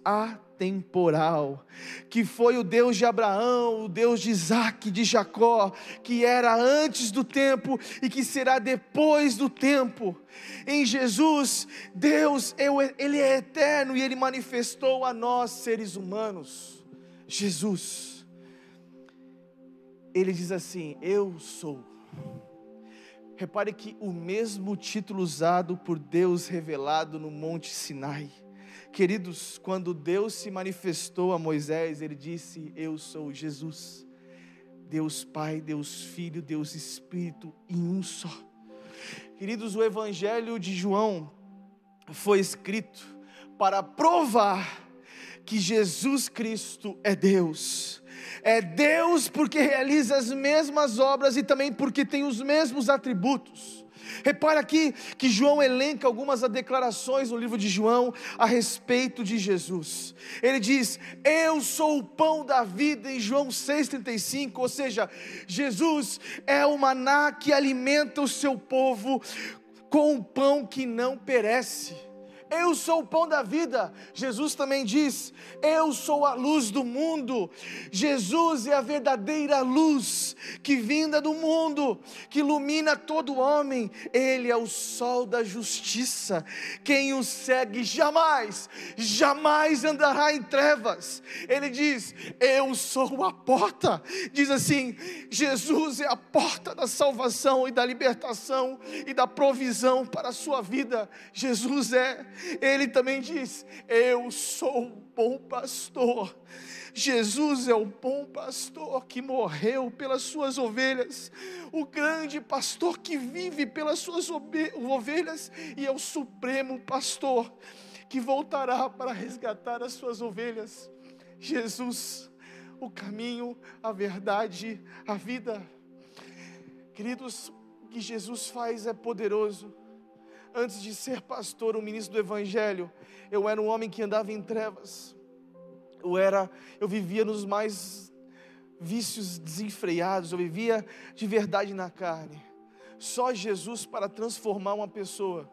atemporal, que foi o Deus de Abraão, o Deus de Isaac, de Jacó, que era antes do tempo e que será depois do tempo. Em Jesus, Deus, Ele é eterno e Ele manifestou a nós, seres humanos. Jesus, Ele diz assim: Eu sou. Repare que o mesmo título usado por Deus revelado no Monte Sinai. Queridos, quando Deus se manifestou a Moisés, ele disse: Eu sou Jesus. Deus Pai, Deus Filho, Deus Espírito em um só. Queridos, o Evangelho de João foi escrito para provar que Jesus Cristo é Deus é Deus porque realiza as mesmas obras e também porque tem os mesmos atributos. Repare aqui que João elenca algumas declarações no livro de João a respeito de Jesus. Ele diz: Eu sou o pão da vida, em João 6,35. Ou seja, Jesus é o maná que alimenta o seu povo com o pão que não perece. Eu sou o pão da vida. Jesus também diz: Eu sou a luz do mundo. Jesus é a verdadeira luz que vinda do mundo, que ilumina todo homem. Ele é o sol da justiça. Quem o segue jamais, jamais andará em trevas. Ele diz: Eu sou a porta. Diz assim: Jesus é a porta da salvação e da libertação e da provisão para a sua vida. Jesus é ele também diz: Eu sou o bom pastor. Jesus é o bom pastor que morreu pelas suas ovelhas, o grande pastor que vive pelas suas ovelhas e é o supremo pastor que voltará para resgatar as suas ovelhas. Jesus, o caminho, a verdade, a vida. Queridos, o que Jesus faz é poderoso antes de ser pastor, um ministro do evangelho, eu era um homem que andava em trevas. Eu era, eu vivia nos mais vícios desenfreados, eu vivia de verdade na carne. Só Jesus para transformar uma pessoa.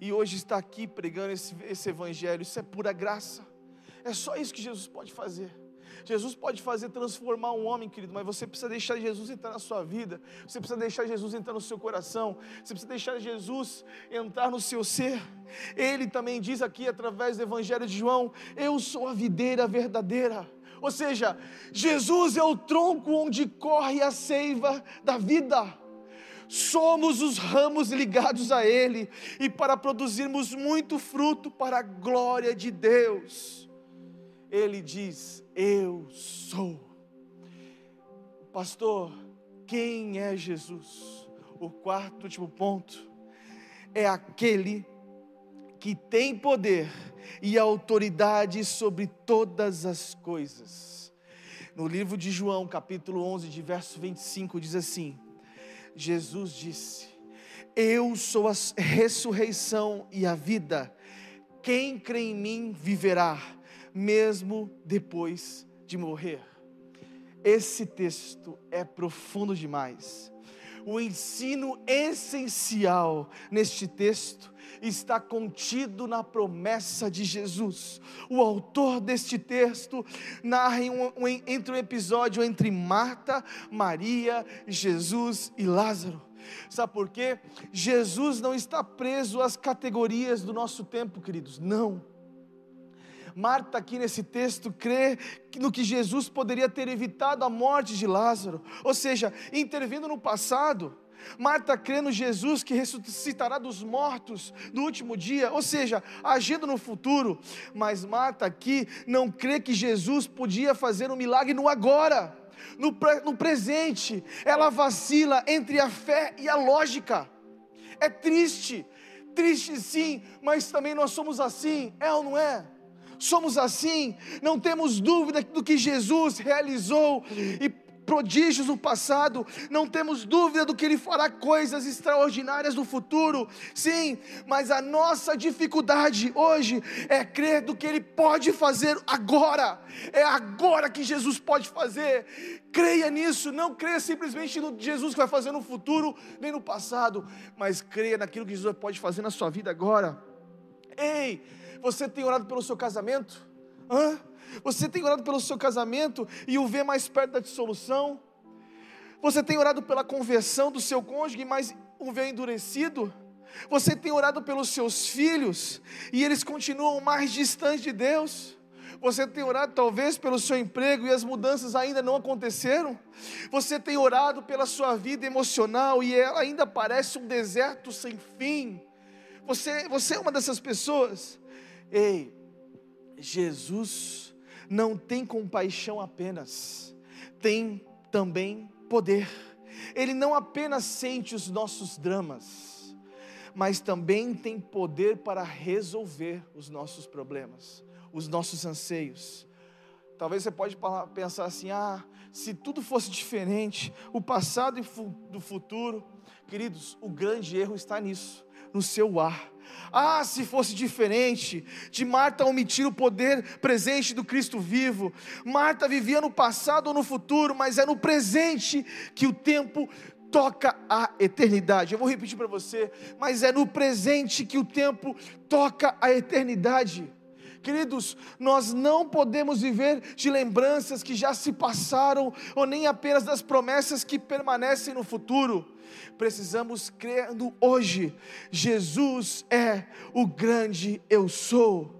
E hoje está aqui pregando esse, esse evangelho, isso é pura graça. É só isso que Jesus pode fazer. Jesus pode fazer transformar um homem, querido, mas você precisa deixar Jesus entrar na sua vida, você precisa deixar Jesus entrar no seu coração, você precisa deixar Jesus entrar no seu ser. Ele também diz aqui, através do Evangelho de João: Eu sou a videira verdadeira. Ou seja, Jesus é o tronco onde corre a seiva da vida somos os ramos ligados a Ele, e para produzirmos muito fruto para a glória de Deus. Ele diz: eu sou. Pastor, quem é Jesus? O quarto último ponto é aquele que tem poder e autoridade sobre todas as coisas. No livro de João, capítulo 11, de verso 25, diz assim: Jesus disse: Eu sou a ressurreição e a vida. Quem crê em mim viverá mesmo depois de morrer. Esse texto é profundo demais. O ensino essencial neste texto está contido na promessa de Jesus. O autor deste texto narra um, um, entre um episódio entre Marta, Maria, Jesus e Lázaro. Sabe por quê? Jesus não está preso às categorias do nosso tempo, queridos. Não. Marta, aqui nesse texto, crê no que Jesus poderia ter evitado a morte de Lázaro, ou seja, intervindo no passado. Marta crê no Jesus que ressuscitará dos mortos no último dia, ou seja, agindo no futuro. Mas Marta aqui não crê que Jesus podia fazer um milagre no agora, no, no presente. Ela vacila entre a fé e a lógica. É triste, triste sim, mas também nós somos assim, é ou não é? Somos assim, não temos dúvida do que Jesus realizou e prodígios no passado, não temos dúvida do que Ele fará coisas extraordinárias no futuro, sim, mas a nossa dificuldade hoje é crer do que Ele pode fazer agora, é agora que Jesus pode fazer, creia nisso, não creia simplesmente no Jesus que vai fazer no futuro, nem no passado, mas creia naquilo que Jesus pode fazer na sua vida agora. Ei, você tem orado pelo seu casamento? Hã? Você tem orado pelo seu casamento e o vê mais perto da dissolução? Você tem orado pela conversão do seu cônjuge, mas o vê endurecido? Você tem orado pelos seus filhos e eles continuam mais distantes de Deus? Você tem orado talvez pelo seu emprego e as mudanças ainda não aconteceram? Você tem orado pela sua vida emocional e ela ainda parece um deserto sem fim? Você, você é uma dessas pessoas? Ei, Jesus não tem compaixão apenas, tem também poder. Ele não apenas sente os nossos dramas, mas também tem poder para resolver os nossos problemas, os nossos anseios. Talvez você pode pensar assim: ah, se tudo fosse diferente, o passado e do futuro, queridos, o grande erro está nisso, no seu ar ah, se fosse diferente, de Marta omitir o poder presente do Cristo vivo. Marta vivia no passado ou no futuro, mas é no presente que o tempo toca a eternidade. Eu vou repetir para você, mas é no presente que o tempo toca a eternidade. Queridos, nós não podemos viver de lembranças que já se passaram, ou nem apenas das promessas que permanecem no futuro precisamos crer no hoje. Jesus é o grande eu sou.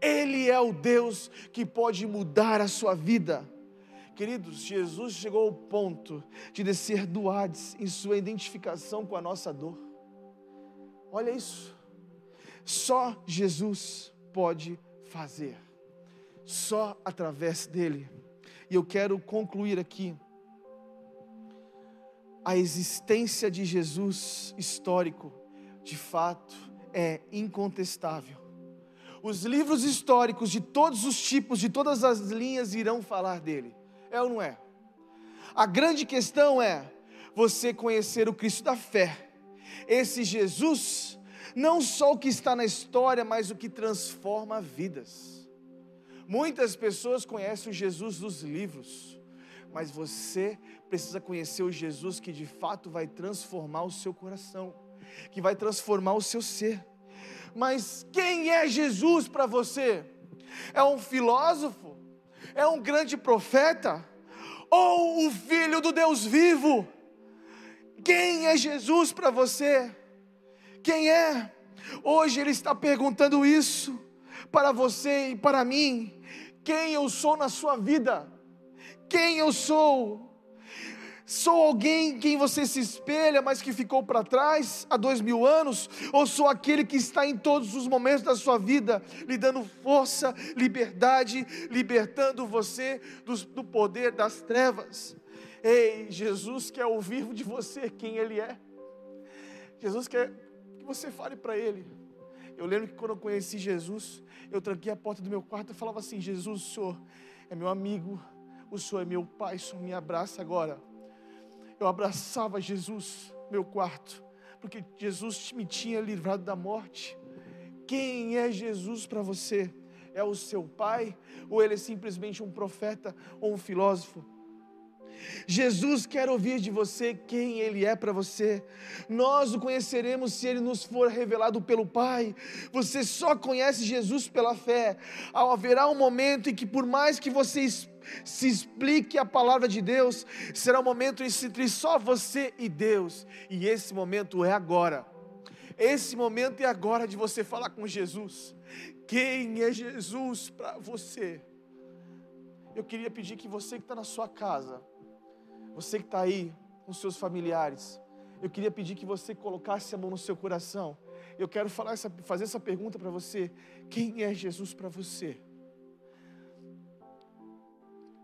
Ele é o Deus que pode mudar a sua vida. Queridos, Jesus chegou ao ponto de descer do Hades em sua identificação com a nossa dor. Olha isso. Só Jesus pode fazer. Só através dele. E eu quero concluir aqui a existência de Jesus histórico, de fato, é incontestável. Os livros históricos de todos os tipos, de todas as linhas irão falar dele. É ou não é? A grande questão é você conhecer o Cristo da fé. Esse Jesus, não só o que está na história, mas o que transforma vidas. Muitas pessoas conhecem o Jesus dos livros, mas você precisa conhecer o Jesus que de fato vai transformar o seu coração, que vai transformar o seu ser. Mas quem é Jesus para você? É um filósofo? É um grande profeta? Ou o filho do Deus vivo? Quem é Jesus para você? Quem é? Hoje Ele está perguntando isso para você e para mim. Quem eu sou na sua vida? Quem eu sou? Sou alguém em quem você se espelha, mas que ficou para trás há dois mil anos? Ou sou aquele que está em todos os momentos da sua vida, lhe dando força, liberdade, libertando você do, do poder das trevas? Ei, Jesus quer ouvir de você quem Ele é. Jesus quer que você fale para Ele. Eu lembro que quando eu conheci Jesus, eu tranquei a porta do meu quarto e falava assim: Jesus, o Senhor é meu amigo, o Senhor é meu Pai, o Senhor me abraça agora eu abraçava Jesus, meu quarto, porque Jesus me tinha livrado da morte. Quem é Jesus para você? é o seu pai ou ele é simplesmente um profeta ou um filósofo? Jesus quer ouvir de você quem Ele é para você. Nós o conheceremos se Ele nos for revelado pelo Pai. Você só conhece Jesus pela fé. Haverá um momento em que, por mais que você se explique a palavra de Deus, será um momento entre só você e Deus. E esse momento é agora. Esse momento é agora de você falar com Jesus. Quem é Jesus para você? Eu queria pedir que você que está na sua casa, você que está aí com seus familiares, eu queria pedir que você colocasse a mão no seu coração. Eu quero falar essa, fazer essa pergunta para você: quem é Jesus para você?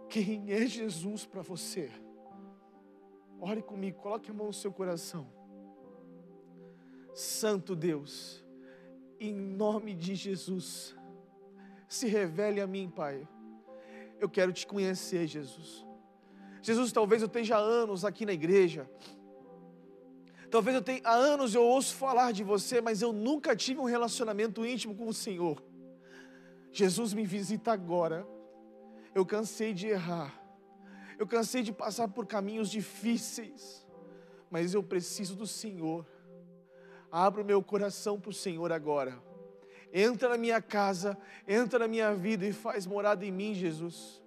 Quem é Jesus para você? Ore comigo, coloque a mão no seu coração. Santo Deus, em nome de Jesus, se revele a mim, Pai. Eu quero te conhecer, Jesus. Jesus, talvez eu esteja há anos aqui na igreja. Talvez eu tenha há anos eu ouço falar de você, mas eu nunca tive um relacionamento íntimo com o Senhor. Jesus me visita agora. Eu cansei de errar. Eu cansei de passar por caminhos difíceis. Mas eu preciso do Senhor. Abra o meu coração para o Senhor agora. Entra na minha casa, entra na minha vida e faz morada em mim, Jesus.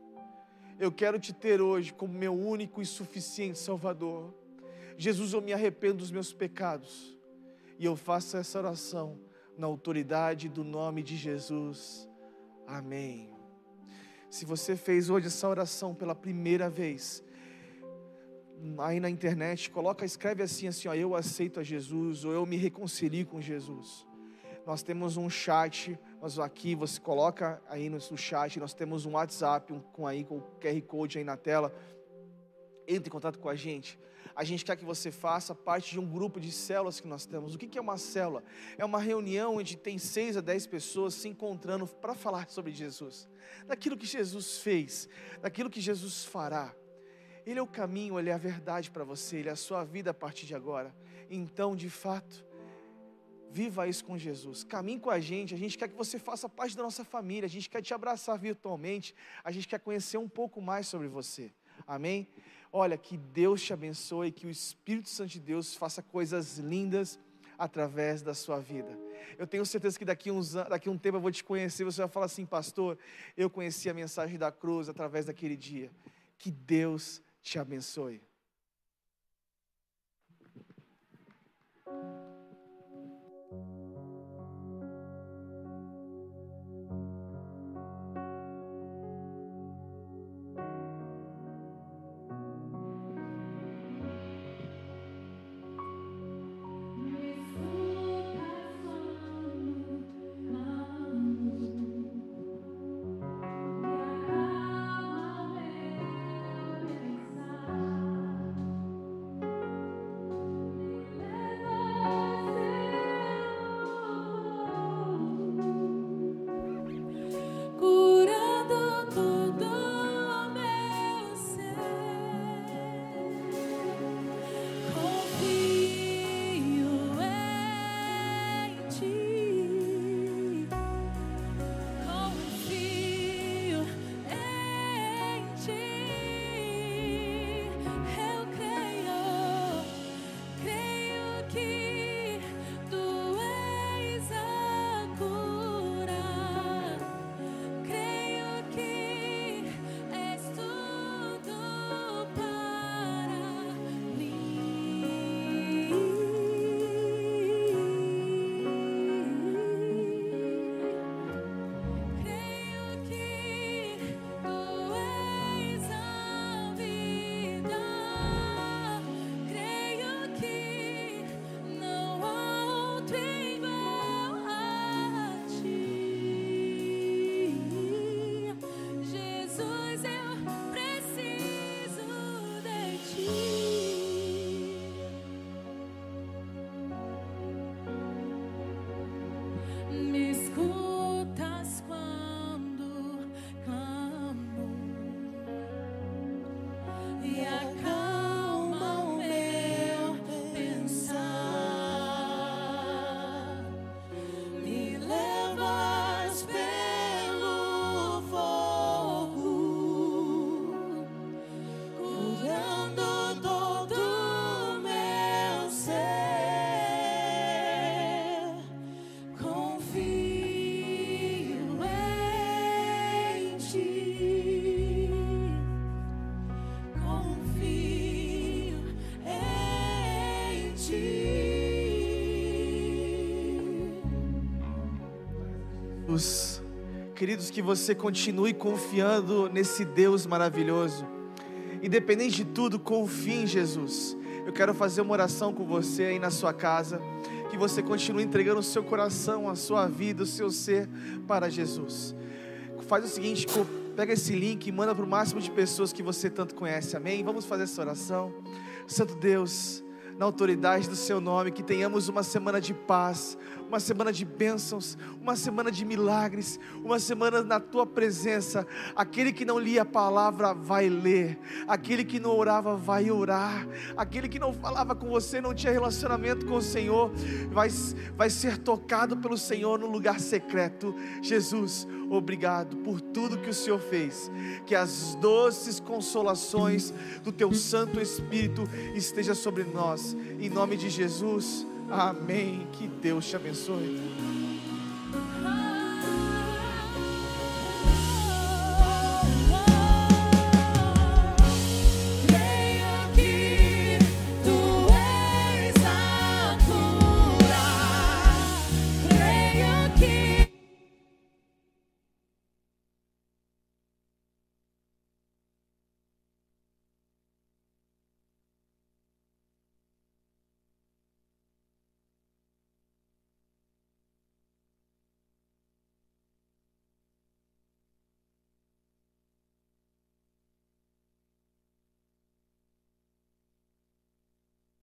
Eu quero te ter hoje como meu único e suficiente Salvador. Jesus, eu me arrependo dos meus pecados e eu faço essa oração na autoridade do nome de Jesus. Amém. Se você fez hoje essa oração pela primeira vez, aí na internet, coloca, escreve assim, assim, ó, eu aceito a Jesus, ou eu me reconcilio com Jesus. Nós temos um chat nós aqui, você coloca aí no, chat, nós temos um WhatsApp um, com aí com o QR Code aí na tela. Entre em contato com a gente. A gente quer que você faça parte de um grupo de células que nós temos. O que é uma célula? É uma reunião onde tem seis a dez pessoas se encontrando para falar sobre Jesus, daquilo que Jesus fez, daquilo que Jesus fará. Ele é o caminho, ele é a verdade para você, ele é a sua vida a partir de agora. Então, de fato, Viva isso com Jesus. Caminhe com a gente. A gente quer que você faça parte da nossa família. A gente quer te abraçar virtualmente. A gente quer conhecer um pouco mais sobre você. Amém? Olha, que Deus te abençoe, que o Espírito Santo de Deus faça coisas lindas através da sua vida. Eu tenho certeza que daqui, uns, daqui um tempo eu vou te conhecer. Você vai falar assim, pastor, eu conheci a mensagem da cruz através daquele dia. Que Deus te abençoe. Queridos, que você continue confiando nesse Deus maravilhoso. Independente de tudo, confie em Jesus. Eu quero fazer uma oração com você aí na sua casa. Que você continue entregando o seu coração, a sua vida, o seu ser para Jesus. Faz o seguinte, pega esse link e manda para o máximo de pessoas que você tanto conhece. Amém? Vamos fazer essa oração. Santo Deus, na autoridade do seu nome, que tenhamos uma semana de paz, uma semana de bênçãos, uma semana de milagres, uma semana na tua presença. Aquele que não lia a palavra vai ler, aquele que não orava vai orar, aquele que não falava com você, não tinha relacionamento com o Senhor, vai, vai ser tocado pelo Senhor no lugar secreto. Jesus, obrigado por tudo que o Senhor fez. Que as doces consolações do teu Santo Espírito esteja sobre nós. Em nome de Jesus. Amém. Que Deus te abençoe.